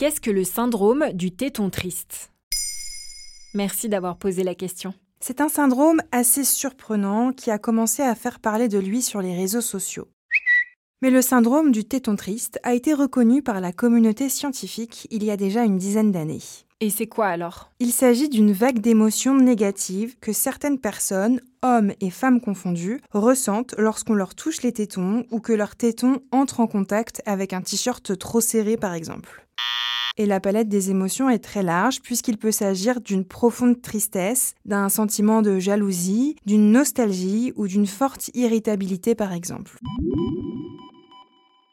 Qu'est-ce que le syndrome du téton triste? Merci d'avoir posé la question. C'est un syndrome assez surprenant qui a commencé à faire parler de lui sur les réseaux sociaux. Mais le syndrome du téton triste a été reconnu par la communauté scientifique il y a déjà une dizaine d'années. Et c'est quoi alors? Il s'agit d'une vague d'émotions négatives que certaines personnes, hommes et femmes confondus, ressentent lorsqu'on leur touche les tétons ou que leurs tétons entrent en contact avec un t-shirt trop serré par exemple. Et la palette des émotions est très large puisqu'il peut s'agir d'une profonde tristesse, d'un sentiment de jalousie, d'une nostalgie ou d'une forte irritabilité par exemple.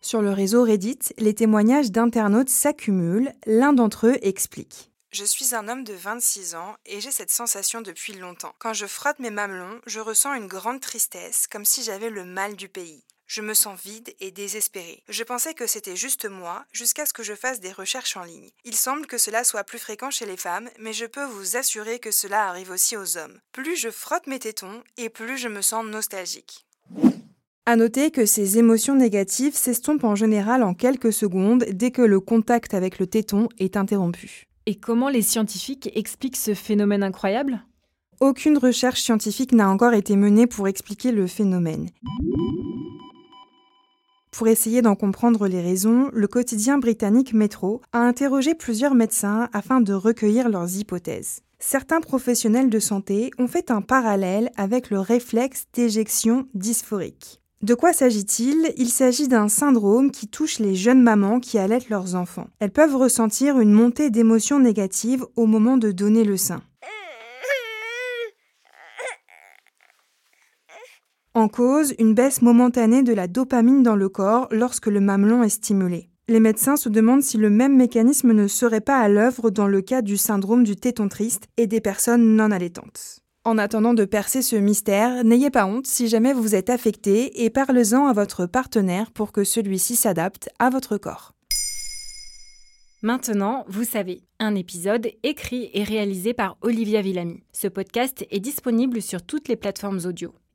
Sur le réseau Reddit, les témoignages d'internautes s'accumulent. L'un d'entre eux explique. Je suis un homme de 26 ans et j'ai cette sensation depuis longtemps. Quand je frotte mes mamelons, je ressens une grande tristesse, comme si j'avais le mal du pays. Je me sens vide et désespéré. Je pensais que c'était juste moi, jusqu'à ce que je fasse des recherches en ligne. Il semble que cela soit plus fréquent chez les femmes, mais je peux vous assurer que cela arrive aussi aux hommes. Plus je frotte mes tétons, et plus je me sens nostalgique. À noter que ces émotions négatives s'estompent en général en quelques secondes dès que le contact avec le téton est interrompu. Et comment les scientifiques expliquent ce phénomène incroyable? Aucune recherche scientifique n'a encore été menée pour expliquer le phénomène. Pour essayer d'en comprendre les raisons, le quotidien britannique Metro a interrogé plusieurs médecins afin de recueillir leurs hypothèses. Certains professionnels de santé ont fait un parallèle avec le réflexe d'éjection dysphorique. De quoi s'agit-il? Il s'agit d'un syndrome qui touche les jeunes mamans qui allaitent leurs enfants. Elles peuvent ressentir une montée d'émotions négatives au moment de donner le sein. En cause, une baisse momentanée de la dopamine dans le corps lorsque le mamelon est stimulé. Les médecins se demandent si le même mécanisme ne serait pas à l'œuvre dans le cas du syndrome du téton triste et des personnes non allaitantes. En attendant de percer ce mystère, n'ayez pas honte si jamais vous êtes affecté et parlez-en à votre partenaire pour que celui-ci s'adapte à votre corps. Maintenant, vous savez, un épisode écrit et réalisé par Olivia Villamy. Ce podcast est disponible sur toutes les plateformes audio.